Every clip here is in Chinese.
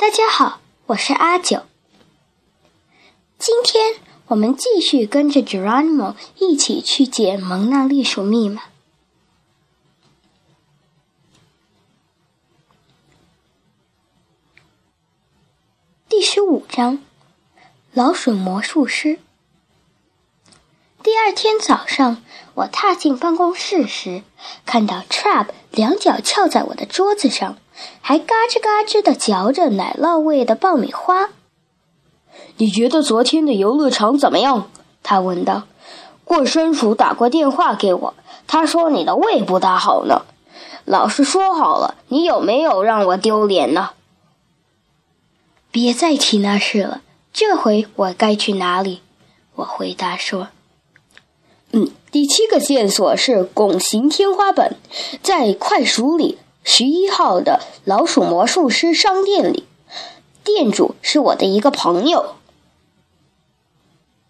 大家好，我是阿九。今天我们继续跟着 Geronimo 一起去解蒙娜丽莎密码。第十五章：老鼠魔术师。第二天早上，我踏进办公室时，看到 Trap 两脚翘在我的桌子上，还嘎吱嘎吱地嚼着奶酪味的爆米花。你觉得昨天的游乐场怎么样？他问道。过山鼠打过电话给我，他说你的胃不大好呢。老实说好了，你有没有让我丢脸呢？别再提那事了。这回我该去哪里？我回答说。嗯，第七个线索是拱形天花板，在快鼠里十一号的老鼠魔术师商店里，店主是我的一个朋友。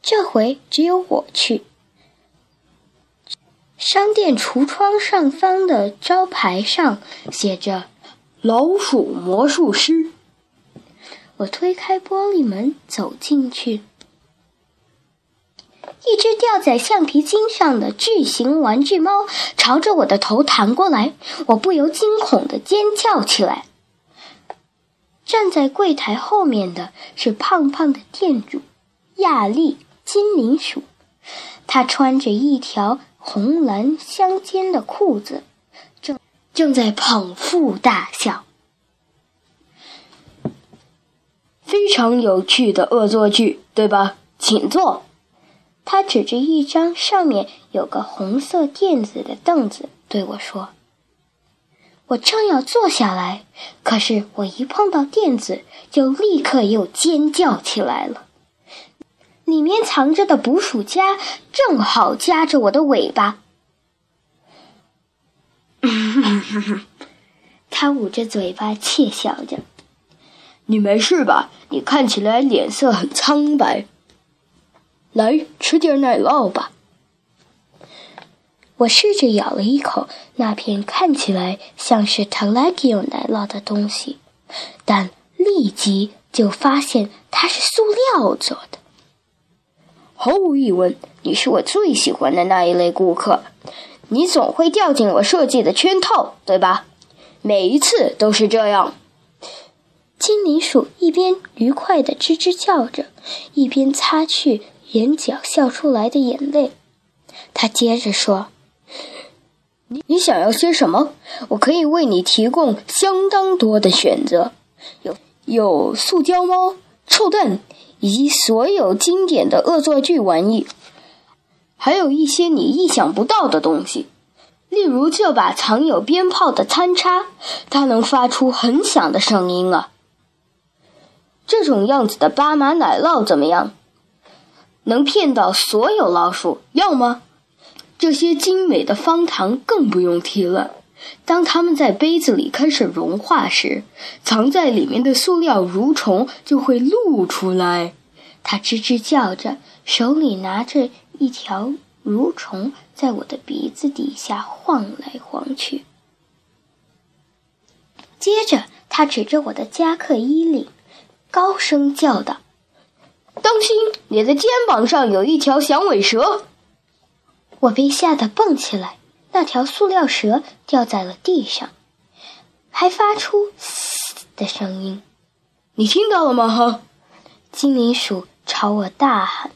这回只有我去。商店橱窗上方的招牌上写着“老鼠魔术师”。我推开玻璃门走进去。一只吊在橡皮筋上的巨型玩具猫朝着我的头弹过来，我不由惊恐的尖叫起来。站在柜台后面的是胖胖的店主亚丽精灵鼠，他穿着一条红蓝相间的裤子，正正在捧腹大笑。非常有趣的恶作剧，对吧？请坐。他指着一张上面有个红色垫子的凳子对我说：“我正要坐下来，可是我一碰到垫子，就立刻又尖叫起来了。里面藏着的捕鼠夹正好夹着我的尾巴。他捂着嘴巴窃笑着：“你没事吧？你看起来脸色很苍白。”来吃点奶酪吧。我试着咬了一口那片看起来像是 Talagio 奶酪的东西，但立即就发现它是塑料做的。毫无疑问，你是我最喜欢的那一类顾客。你总会掉进我设计的圈套，对吧？每一次都是这样。精灵鼠一边愉快地吱吱叫着，一边擦去。眼角笑出来的眼泪，他接着说：“你你想要些什么？我可以为你提供相当多的选择，有有塑胶猫、臭蛋，以及所有经典的恶作剧玩意，还有一些你意想不到的东西，例如这把藏有鞭炮的餐叉，它能发出很响的声音啊。这种样子的巴马奶酪怎么样？”能骗到所有老鼠，要吗？这些精美的方糖更不用提了。当它们在杯子里开始融化时，藏在里面的塑料蠕虫就会露出来。它吱吱叫着，手里拿着一条蠕虫，在我的鼻子底下晃来晃去。接着，他指着我的夹克衣领，高声叫道。当心，你的肩膀上有一条响尾蛇！我被吓得蹦起来，那条塑料蛇掉在了地上，还发出“嘶”的声音。你听到了吗？哈！精灵鼠朝我大喊：“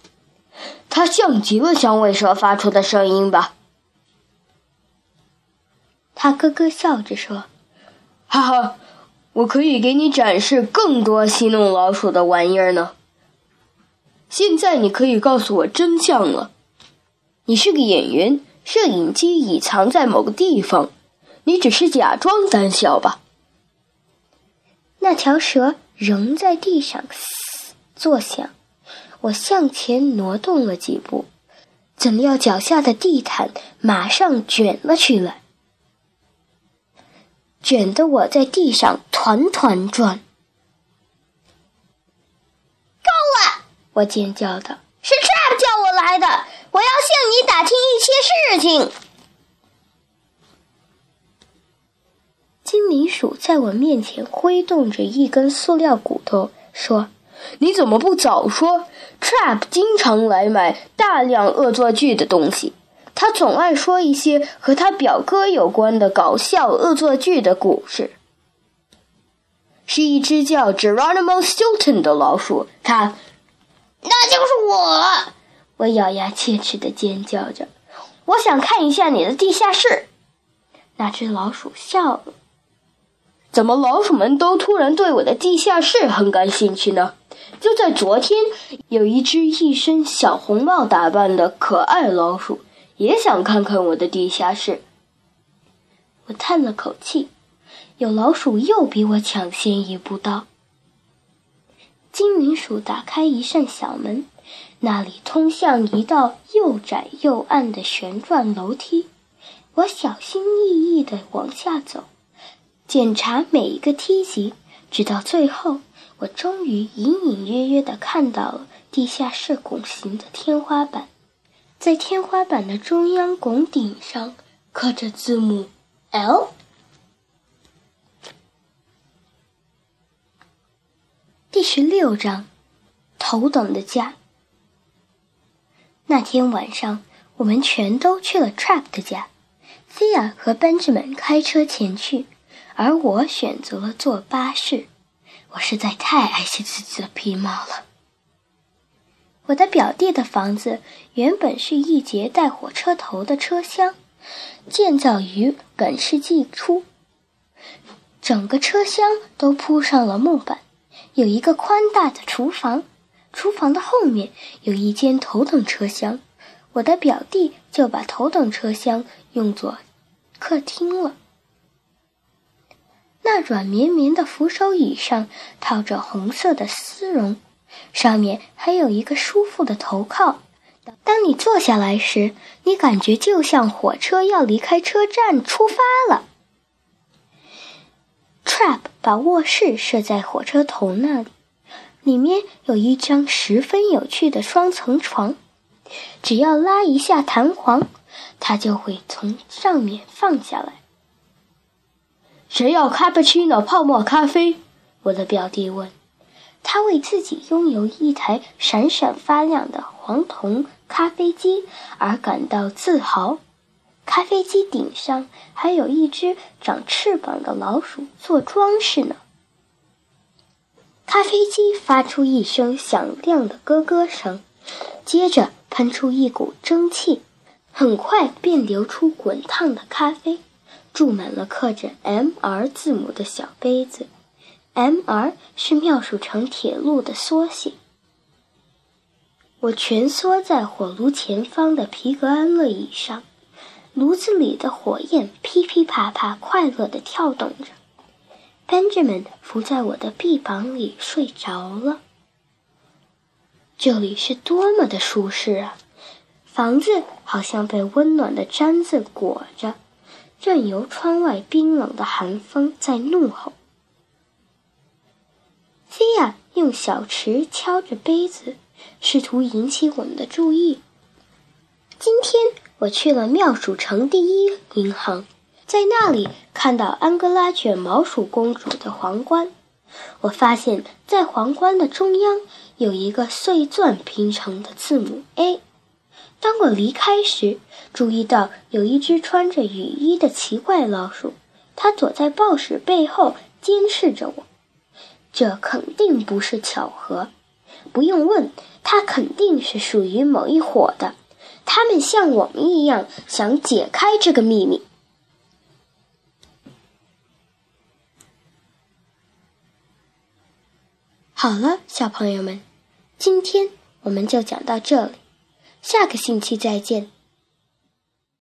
它像极了响尾蛇发出的声音吧？”他咯咯笑着说：“哈哈，我可以给你展示更多戏弄老鼠的玩意儿呢。”现在你可以告诉我真相了。你是个演员，摄影机已藏在某个地方，你只是假装胆小吧？那条蛇仍在地上嘶作响。我向前挪动了几步，怎料脚下的地毯马上卷了起来，卷得我在地上团团转。我尖叫道：“是 Trap 叫我来的，我要向你打听一些事情。”精灵鼠在我面前挥动着一根塑料骨头，说：“你怎么不早说？”Trap 经常来买大量恶作剧的东西，他总爱说一些和他表哥有关的搞笑恶作剧的故事。是一只叫 Geronimo Stilton 的老鼠，它，那就是我！我咬牙切齿的尖叫着：“我想看一下你的地下室。”那只老鼠笑了。怎么老鼠们都突然对我的地下室很感兴趣呢？就在昨天，有一只一身小红帽打扮的可爱老鼠也想看看我的地下室。我叹了口气。有老鼠又比我抢先一步到。精灵鼠打开一扇小门，那里通向一道又窄又暗的旋转楼梯。我小心翼翼地往下走，检查每一个梯级，直到最后，我终于隐隐约约地看到了地下室拱形的天花板。在天花板的中央拱顶上刻着字母 L。第十六章，头等的家。那天晚上，我们全都去了 Trap 的家。菲亚和 Benjamin 开车前去，而我选择了坐巴士。我实在太爱惜自己的皮毛了。我的表弟的房子原本是一节带火车头的车厢，建造于本世纪初。整个车厢都铺上了木板。有一个宽大的厨房，厨房的后面有一间头等车厢，我的表弟就把头等车厢用作客厅了。那软绵绵的扶手椅上套着红色的丝绒，上面还有一个舒服的头靠。当你坐下来时，你感觉就像火车要离开车站出发了。Trap 把卧室设在火车头那里，里面有一张十分有趣的双层床。只要拉一下弹簧，它就会从上面放下来。谁要 cappuccino 泡沫咖啡？我的表弟问。他为自己拥有一台闪闪发亮的黄铜咖啡机而感到自豪。咖啡机顶上还有一只长翅膀的老鼠做装饰呢。咖啡机发出一声响亮的咯咯声，接着喷出一股蒸汽，很快便流出滚烫的咖啡，注满了刻着 “M-R” 字母的小杯子。M-R 是妙鼠城铁路的缩写。我蜷缩在火炉前方的皮革安乐椅上。炉子里的火焰噼噼啪啪，快乐地跳动着。Benjamin 伏在我的臂膀里睡着了。这里是多么的舒适啊！房子好像被温暖的毡子裹着，任由窗外冰冷的寒风在怒吼。菲亚用小匙敲着杯子，试图引起我们的注意。今天。我去了妙鼠城第一银行，在那里看到安哥拉卷毛鼠公主的皇冠。我发现，在皇冠的中央有一个碎钻拼成的字母 A。当我离开时，注意到有一只穿着雨衣的奇怪老鼠，它躲在报纸背后监视着我。这肯定不是巧合，不用问，它肯定是属于某一伙的。他们像我们一样想解开这个秘密。好了，小朋友们，今天我们就讲到这里，下个星期再见。